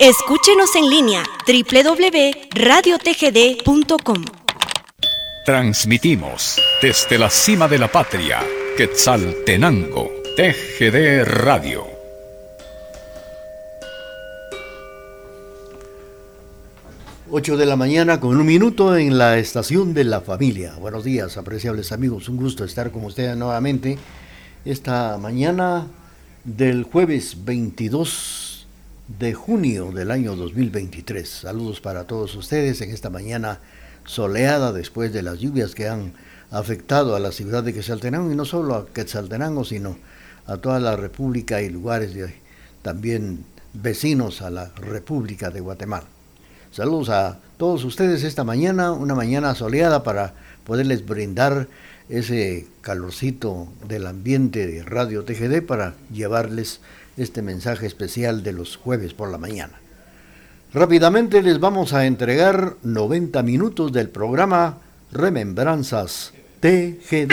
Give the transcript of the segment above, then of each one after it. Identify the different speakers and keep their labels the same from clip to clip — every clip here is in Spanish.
Speaker 1: Escúchenos en línea www.radiotgd.com.
Speaker 2: Transmitimos desde la cima de la patria, Quetzaltenango, TGD Radio.
Speaker 3: Ocho de la mañana con un minuto en la estación de la familia. Buenos días, apreciables amigos. Un gusto estar con ustedes nuevamente esta mañana del jueves 22 de junio del año 2023. Saludos para todos ustedes en esta mañana soleada después de las lluvias que han afectado a la ciudad de Quetzaltenango y no solo a Quetzaltenango, sino a toda la República y lugares también vecinos a la República de Guatemala. Saludos a todos ustedes esta mañana, una mañana soleada para poderles brindar ese calorcito del ambiente de Radio TGD para llevarles este mensaje especial de los jueves por la mañana. Rápidamente les vamos a entregar 90 minutos del programa Remembranzas TGD.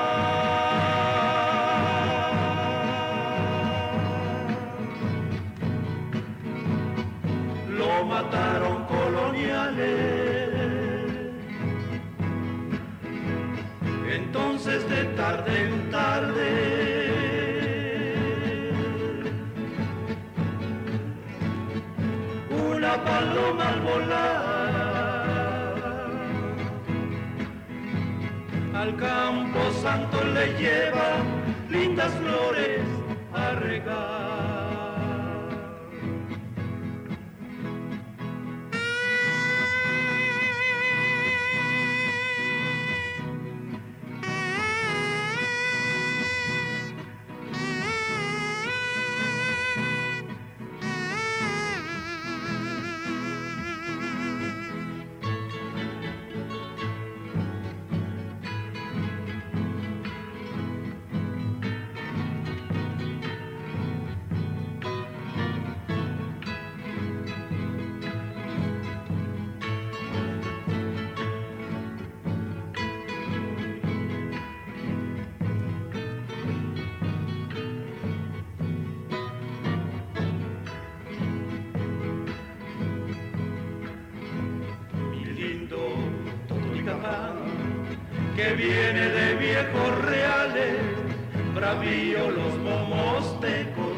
Speaker 4: Entonces de tarde en tarde, una paloma al volar, al campo santo le lleva lindas flores a regar. Viene de viejos reales, bravío los momostecos,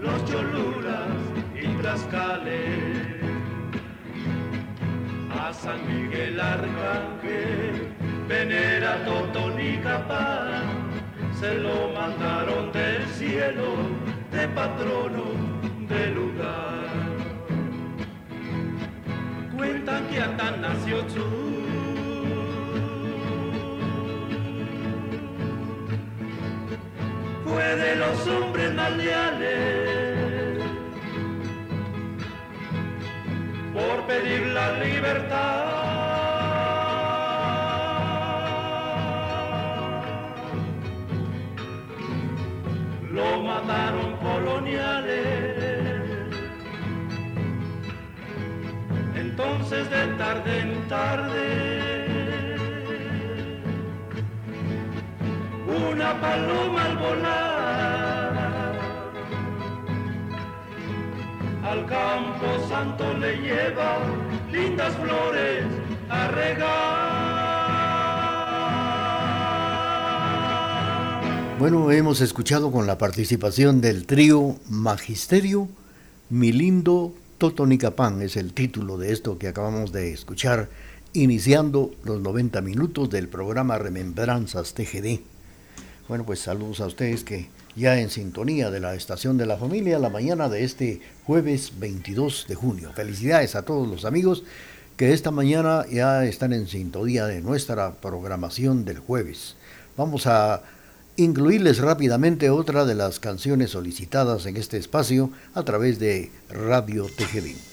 Speaker 4: los cholulas y tlascales. A San Miguel Arcángel, venera Totonicapán, se lo mandaron del cielo de patrono de los hombres más leales. Por pedir la libertad. Lo mataron coloniales. Entonces de tarde en tarde. Una paloma al volar al campo santo le lleva lindas flores a regar.
Speaker 3: Bueno, hemos escuchado con la participación del trío Magisterio, Mi lindo Totonicapán es el título de esto que acabamos de escuchar, iniciando los 90 minutos del programa Remembranzas TGD. Bueno, pues saludos a ustedes que ya en sintonía de la estación de la familia la mañana de este jueves 22 de junio. Felicidades a todos los amigos que esta mañana ya están en sintonía de nuestra programación del jueves. Vamos a incluirles rápidamente otra de las canciones solicitadas en este espacio a través de Radio TGV.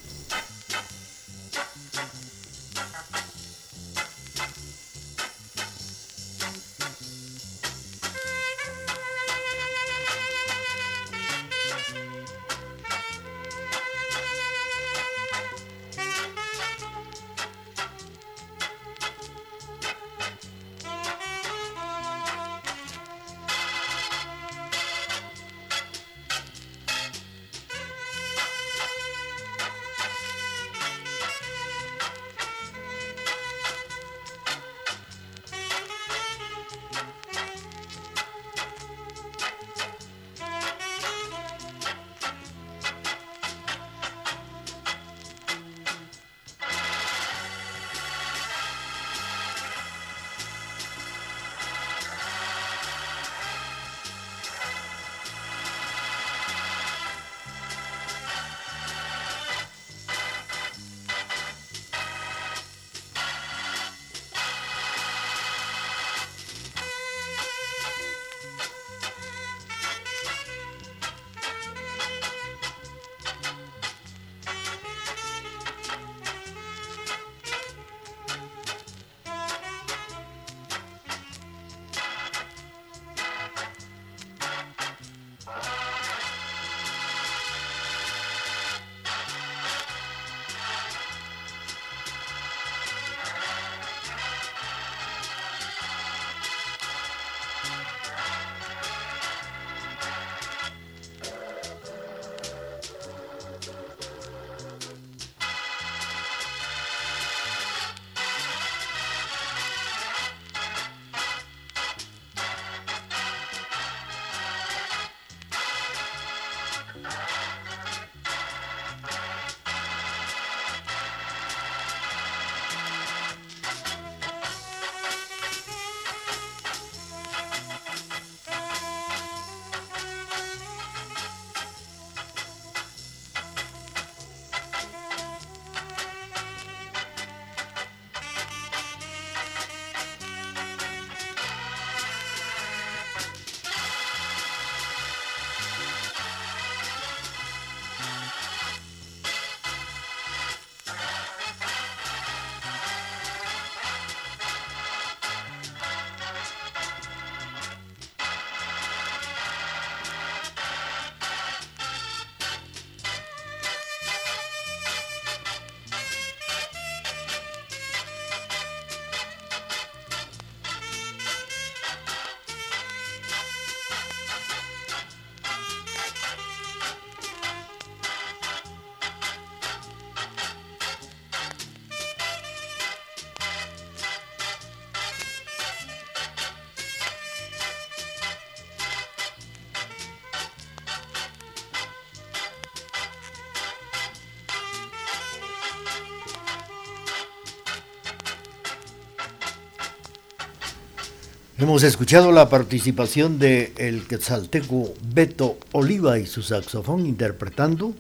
Speaker 3: Hemos escuchado la participación de el quetzalteco Beto Oliva y su saxofón interpretando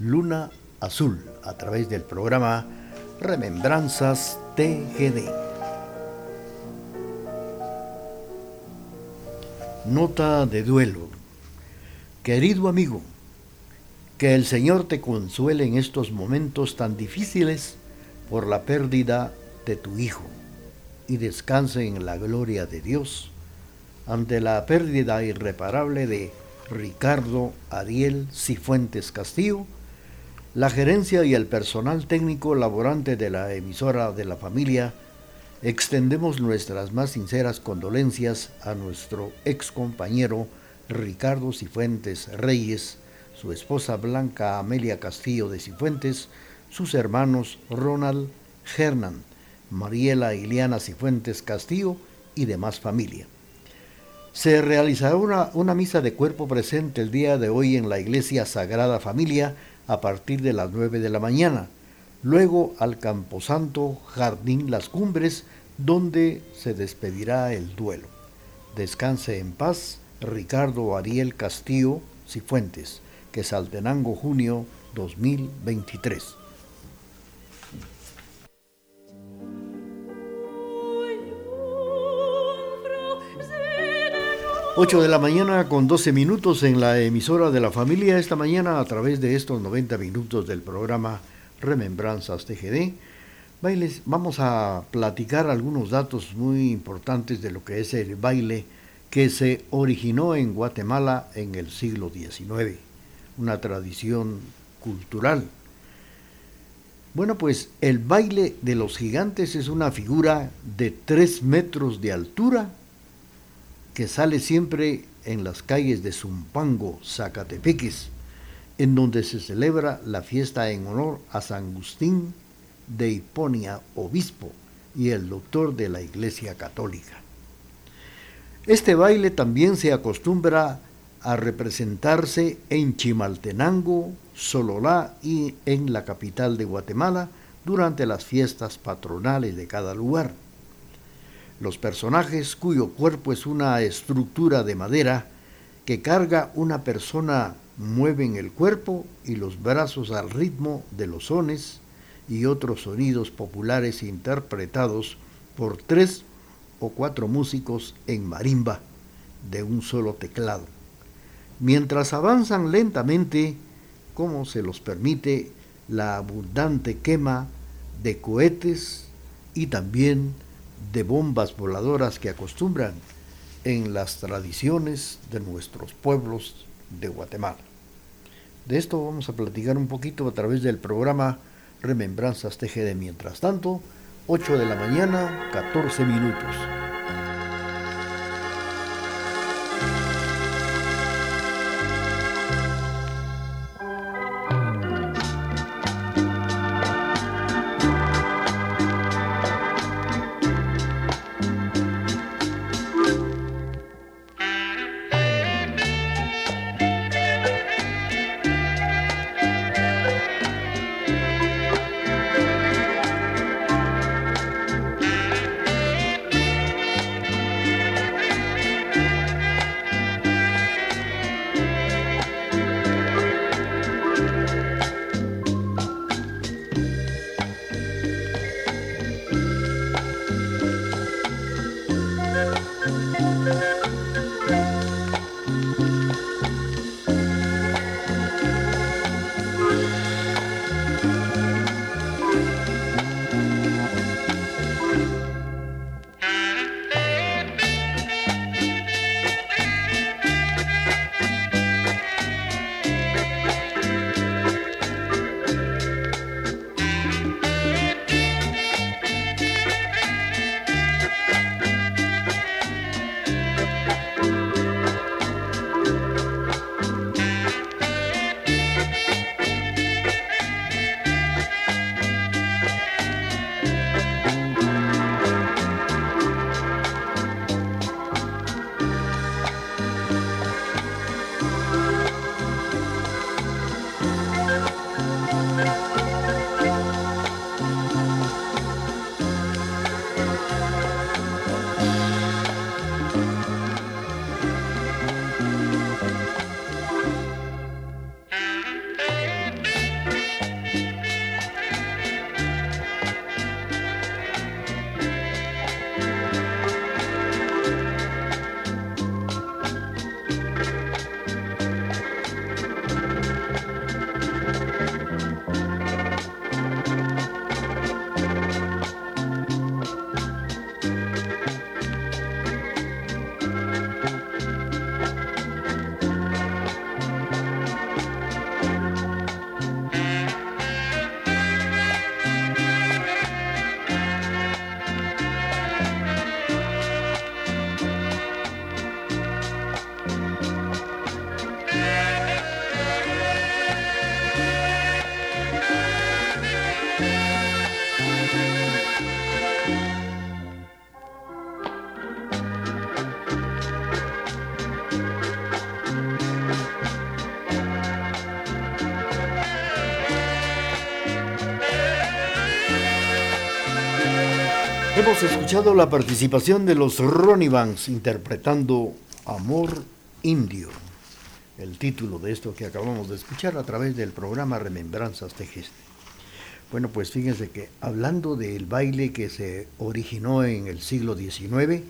Speaker 3: Luna Azul a través del programa Remembranzas TGD. Nota de duelo. Querido amigo, que el Señor te consuele en estos momentos tan difíciles por la pérdida de tu hijo y descanse en la gloria de Dios ante la pérdida irreparable de Ricardo Ariel Cifuentes Castillo, la gerencia y el personal técnico laborante de la emisora de la familia, extendemos nuestras más sinceras condolencias a nuestro ex compañero Ricardo Cifuentes Reyes, su esposa Blanca Amelia Castillo de Cifuentes, sus hermanos Ronald Hernan, Mariela Iliana Cifuentes Castillo y demás familia. Se realizará una, una, misa de cuerpo presente el día de hoy en la Iglesia Sagrada Familia a partir de las 9 de la mañana. Luego al Camposanto Jardín Las Cumbres, donde se despedirá el duelo. Descanse en paz Ricardo Ariel Castillo Cifuentes, que Saltenango junio 2023. 8 de la mañana con 12 minutos en la emisora de la familia esta mañana a través de estos 90 minutos del programa Remembranzas TGD. Bailes, vamos a platicar algunos datos muy importantes de lo que es el baile que se originó en Guatemala en el siglo XIX, una tradición cultural. Bueno, pues el baile de los gigantes es una figura de 3 metros de altura que sale siempre en las calles de Zumpango, Zacatepeques, en donde se celebra la fiesta en honor a San Agustín de Hiponia, obispo y el doctor de la Iglesia Católica. Este baile también se acostumbra a representarse en Chimaltenango, Sololá y en la capital de Guatemala durante las fiestas patronales de cada lugar. Los personajes cuyo cuerpo es una estructura de madera que carga una persona mueven el cuerpo y los brazos al ritmo de los sones y otros sonidos populares interpretados por tres o cuatro músicos en marimba de un solo teclado, mientras avanzan lentamente como se los permite la abundante quema de cohetes y también de bombas voladoras que acostumbran en las tradiciones de nuestros pueblos de Guatemala. De esto vamos a platicar un poquito a través del programa Remembranzas TGD. Mientras tanto, 8 de la mañana, 14 minutos. Escuchado la participación de los Ronnie Banks interpretando Amor Indio, el título de esto que acabamos de escuchar a través del programa Remembranzas Tejes. Bueno, pues fíjense que hablando del baile que se originó en el siglo XIX,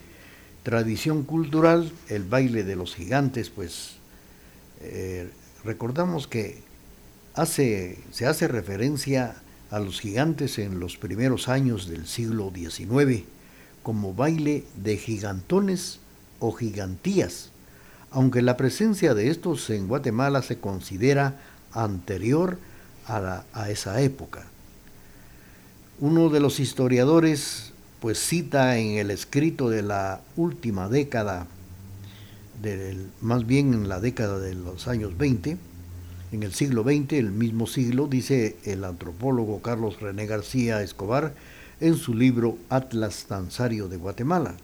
Speaker 3: tradición cultural, el baile de los gigantes, pues eh, recordamos que hace, se hace referencia a los gigantes en los primeros años del siglo XIX como baile de gigantones o gigantías, aunque la presencia de estos en Guatemala se considera anterior a, esa época. Uno de los historiadores pues cita en el escrito de la última década, del, más bien en la década de los años 20, en el siglo XX, el mismo siglo, dice el antropólogo Carlos René García Escobar en su libro Atlas Danzario de Guatemala.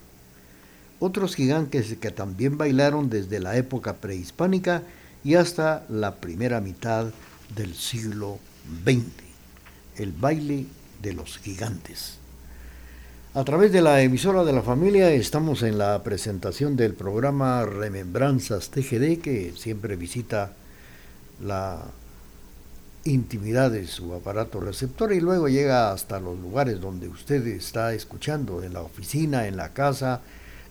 Speaker 3: Otros gigantes que también bailaron desde la época prehispánica y hasta la primera mitad del siglo XX. El baile de los gigantes. A través de la emisora de la familia estamos en la presentación del programa Remembranzas TGD que siempre visita la intimidad de su aparato receptor y luego llega hasta los lugares donde usted está escuchando, en la oficina, en la casa,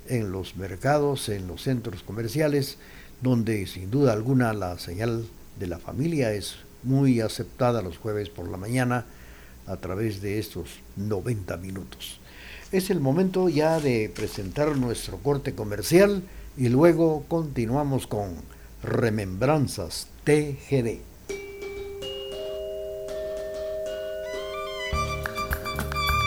Speaker 3: en los mercados, en los centros comerciales, donde sin duda alguna la señal de la familia es muy aceptada los jueves por la mañana a través de estos 90 minutos. Es el momento ya de presentar nuestro corte comercial y luego continuamos con Remembranzas TGD.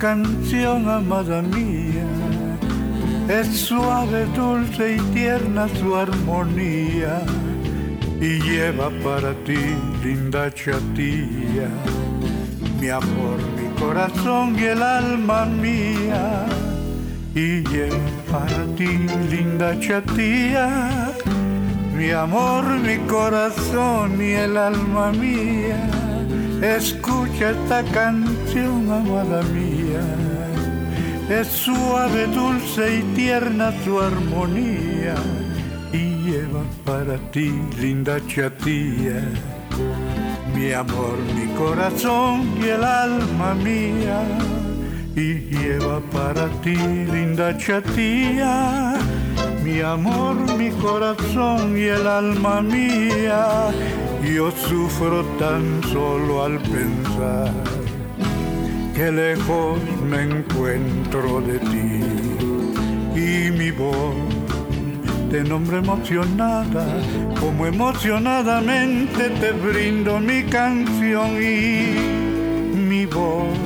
Speaker 5: Canción, amada mía. Es suave, dulce y tierna su armonía. Y lleva para ti, linda chatía, mi amor, mi corazón y el alma mía. Y lleva para ti, linda chatía, mi amor, mi corazón y el alma mía. Escucha esta canción, amada mía. Es suave, dulce y tierna su armonía. Y lleva para ti, linda chatía, mi amor, mi corazón y el alma mía. Y lleva para ti, linda chatía, mi amor, mi corazón y el alma mía. Yo sufro tan solo al pensar que lejos me encuentro de ti y mi voz te nombro emocionada, como emocionadamente te brindo mi canción y mi voz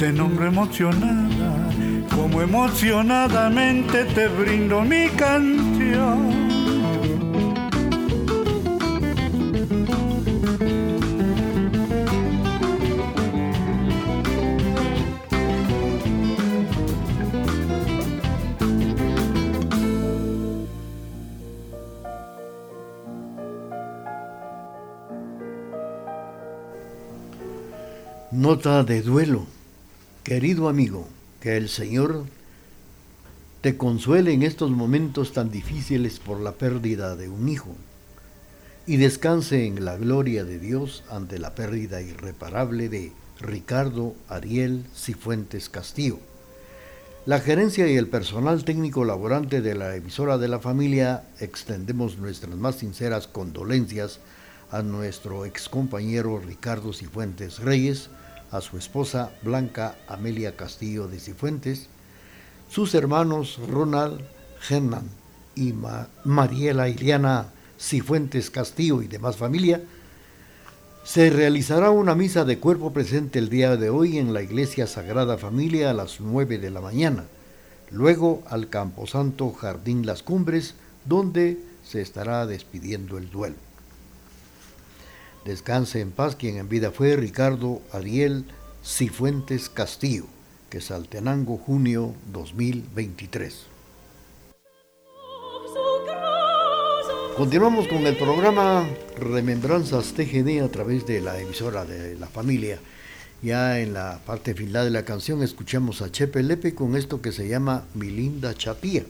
Speaker 5: te nombro emocionada, como emocionadamente te brindo mi canción.
Speaker 3: Nota de duelo. Querido amigo, que el Señor te consuele en estos momentos tan difíciles por la pérdida de un hijo y descanse en la gloria de Dios ante la pérdida irreparable de Ricardo Ariel Cifuentes Castillo. La gerencia y el personal técnico laborante de la emisora de la familia extendemos nuestras más sinceras condolencias a nuestro excompañero Ricardo Cifuentes Reyes, a su esposa Blanca Amelia Castillo de Cifuentes, sus hermanos Ronald Hernan y Mariela Iliana Cifuentes Castillo y demás familia, se realizará una misa de cuerpo presente el día de hoy en la Iglesia Sagrada Familia a las 9 de la mañana, luego al Camposanto Jardín Las Cumbres, donde se estará despidiendo el duelo. Descanse en paz quien en vida fue Ricardo Ariel Cifuentes Castillo, que Saltenango, junio 2023. Continuamos con el programa Remembranzas TGD a través de la emisora de la familia. Ya en la parte final de la canción escuchamos a Chepe Lepe con esto que se llama Mi linda chapía.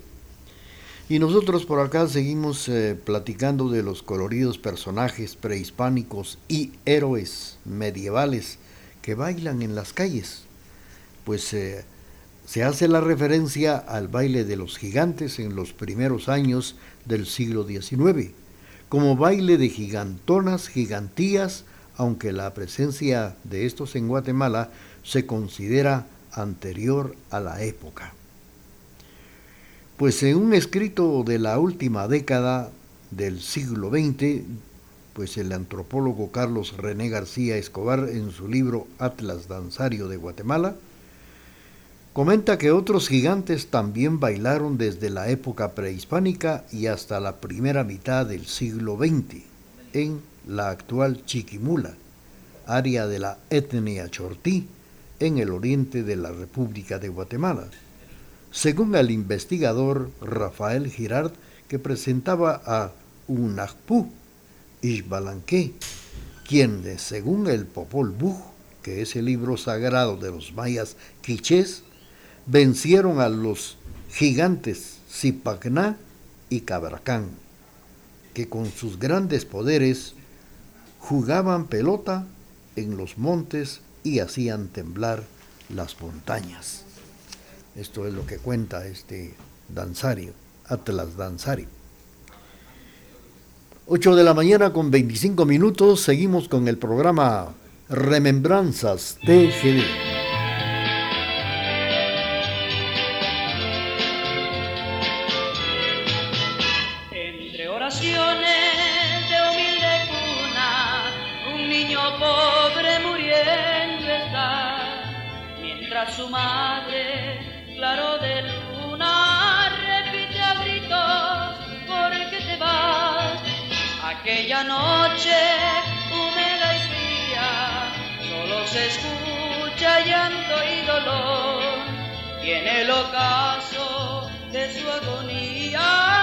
Speaker 3: Y nosotros por acá seguimos eh, platicando de los coloridos personajes prehispánicos y héroes medievales que bailan en las calles. Pues eh, se hace la referencia al baile de los gigantes en los primeros años del siglo XIX, como baile de gigantonas, gigantías, aunque la presencia de estos en Guatemala se considera anterior a la época. Pues en un escrito de la última década del siglo XX, pues el antropólogo Carlos René García Escobar en su libro Atlas Danzario de Guatemala, Comenta que otros gigantes también bailaron desde la época prehispánica y hasta la primera mitad del siglo XX en la actual Chiquimula, área de la etnia chortí, en el oriente de la República de Guatemala. Según el investigador Rafael Girard, que presentaba a Unajpú Ixbalanque, quien, según el Popol Vuh, que es el libro sagrado de los mayas quichés, vencieron a los gigantes Zipacná y Cabracán, que con sus grandes poderes jugaban pelota en los montes y hacían temblar las montañas. Esto es lo que cuenta este danzario, Atlas Danzario. 8 de la mañana con 25 minutos, seguimos con el programa Remembranzas TGD.
Speaker 6: Aquella noche húmeda y fría, solo se escucha llanto y dolor, y en el ocaso de su agonía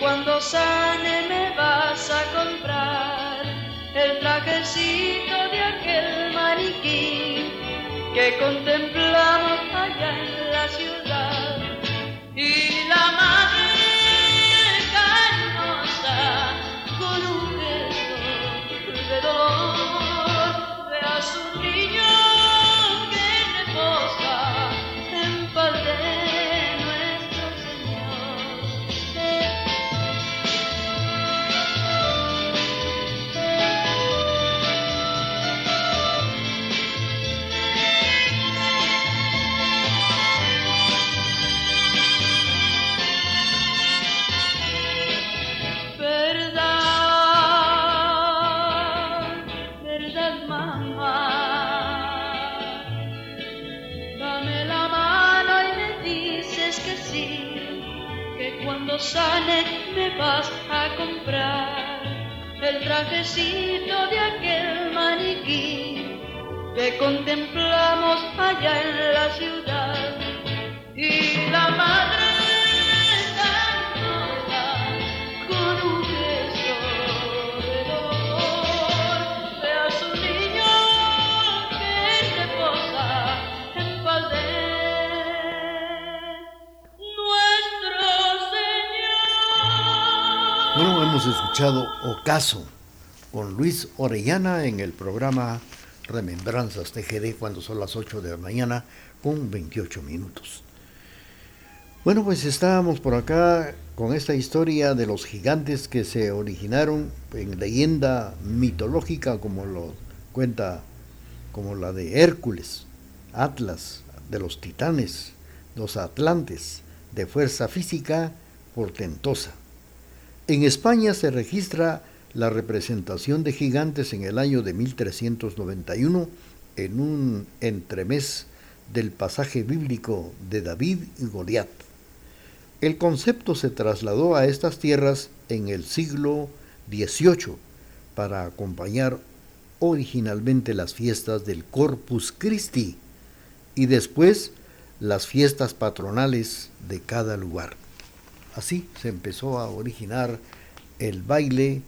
Speaker 6: cuando sane me vas a comprar el trajecito de aquel maniquí que contemplamos allá en la ciudad.
Speaker 3: Ocaso con Luis Orellana en el programa Remembranzas TGD cuando son las 8 de la mañana con 28 minutos.
Speaker 7: Bueno, pues estábamos por acá con esta historia de los gigantes que se originaron en leyenda mitológica como lo cuenta como la de Hércules, Atlas, de los titanes, los atlantes, de fuerza física portentosa. En España se registra la representación de gigantes en el año de 1391 en un entremés del pasaje bíblico de David y Goliat. El concepto se trasladó a estas tierras en el siglo XVIII para acompañar originalmente las fiestas del Corpus Christi y después las fiestas patronales de cada lugar. Así se empezó a originar el baile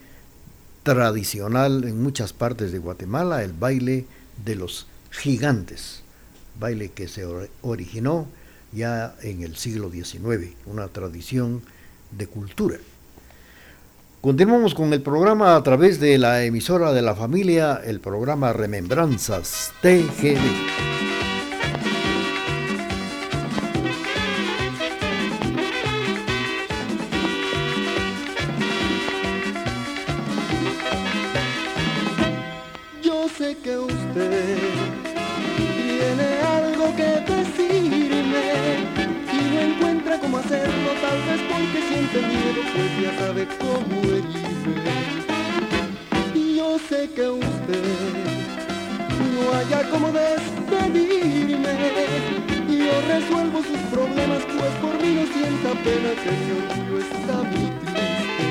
Speaker 7: tradicional en muchas partes de Guatemala, el baile de los gigantes, baile que se originó ya en el siglo XIX, una tradición de cultura. Continuamos con el programa a través de la emisora de la familia, el programa Remembranzas TGD. No haya como despedirme. Yo resuelvo sus problemas, pues por mí no sienta pena que mi orgullo está muy triste.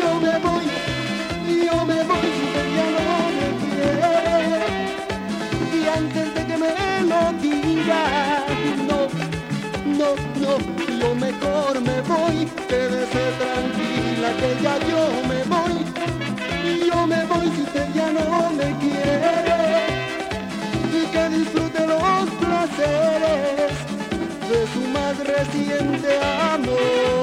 Speaker 7: Yo me voy, yo me voy, usted ya no me quiere. Y antes de que me lo diga, no, no, no, lo mejor me voy, quédese tranquila que ya yo me voy y yo me voy si usted ya no me quiere y que disfrute los placeres de su más reciente amor.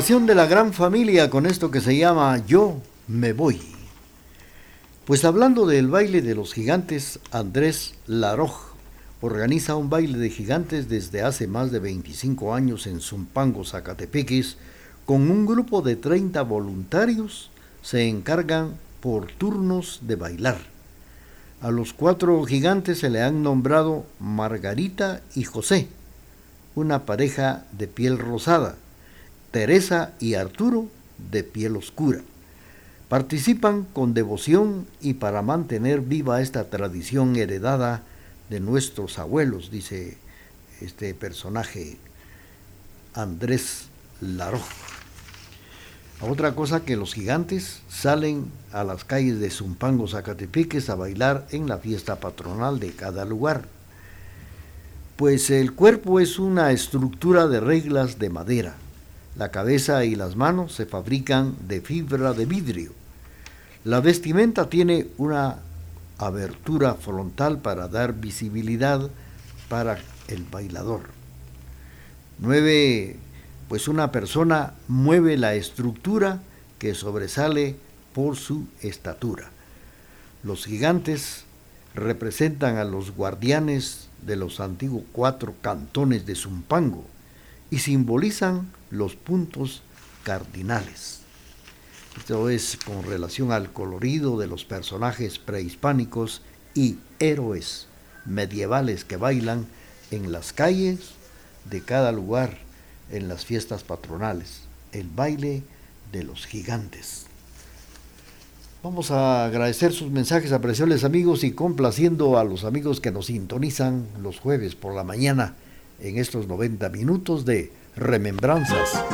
Speaker 3: De
Speaker 7: la gran familia con esto que se llama Yo me voy. Pues hablando del baile de los gigantes, Andrés Laroj organiza un baile de gigantes desde hace más de 25 años en Zumpango, Zacatepeques,
Speaker 3: con un grupo de 30 voluntarios, se encargan por turnos de bailar. A los cuatro gigantes se le han nombrado Margarita y José, una pareja de piel rosada, Teresa y Arturo de piel oscura. Participan con devoción y para mantener viva esta tradición heredada de nuestros abuelos, dice este personaje Andrés Laró. Otra cosa que los gigantes salen a las calles de Zumpango, Zacatepeques a bailar en la fiesta patronal de cada lugar. Pues el cuerpo es una estructura de reglas de madera. La cabeza y las manos se fabrican de fibra de vidrio. La vestimenta tiene una abertura frontal para dar visibilidad para el bailador. Nueve pues una persona mueve la estructura que sobresale por su estatura. Los gigantes representan a los guardianes de los antiguos cuatro cantones de Zumpango y simbolizan los puntos cardinales. Esto es con relación al colorido de los personajes prehispánicos y héroes medievales que bailan en las calles de cada lugar en las fiestas patronales, el baile de los gigantes. Vamos a agradecer sus mensajes, apreciables amigos, y complaciendo a los amigos que nos sintonizan los jueves por la mañana en estos 90 minutos de Remembranzas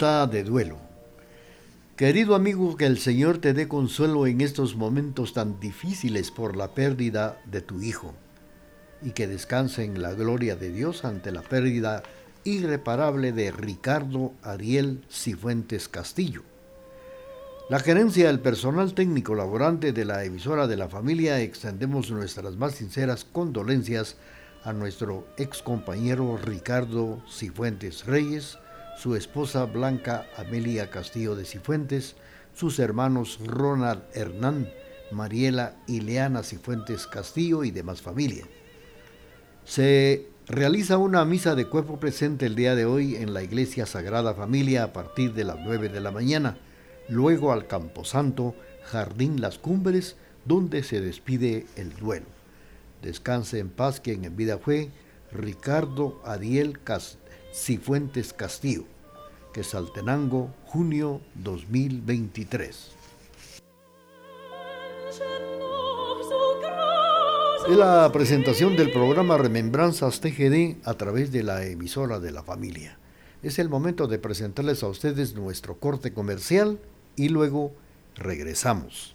Speaker 3: De duelo. Querido amigo, que el Señor te dé consuelo en estos momentos tan difíciles por la pérdida de tu hijo y que descanse en la gloria de Dios ante la pérdida irreparable de Ricardo Ariel Cifuentes Castillo. La gerencia del personal técnico laborante de la emisora de la familia extendemos nuestras más sinceras condolencias a nuestro ex compañero Ricardo Cifuentes Reyes, su esposa Blanca Amelia Castillo de Cifuentes, sus hermanos Ronald Hernán, Mariela y Leana Cifuentes Castillo y demás familia. Se realiza una misa de cuerpo presente el día de hoy en la Iglesia Sagrada Familia a partir de las 9 de la mañana, luego al Camposanto, Jardín Las Cumbres, donde se despide el duelo. Descanse en paz quien en vida fue Ricardo Adiel Castillo Cifuentes Castillo, que Saltenango, junio 2023. Es la presentación del programa Remembranzas TGD a través de la emisora de la familia. Es el momento de presentarles a ustedes nuestro corte comercial y luego regresamos.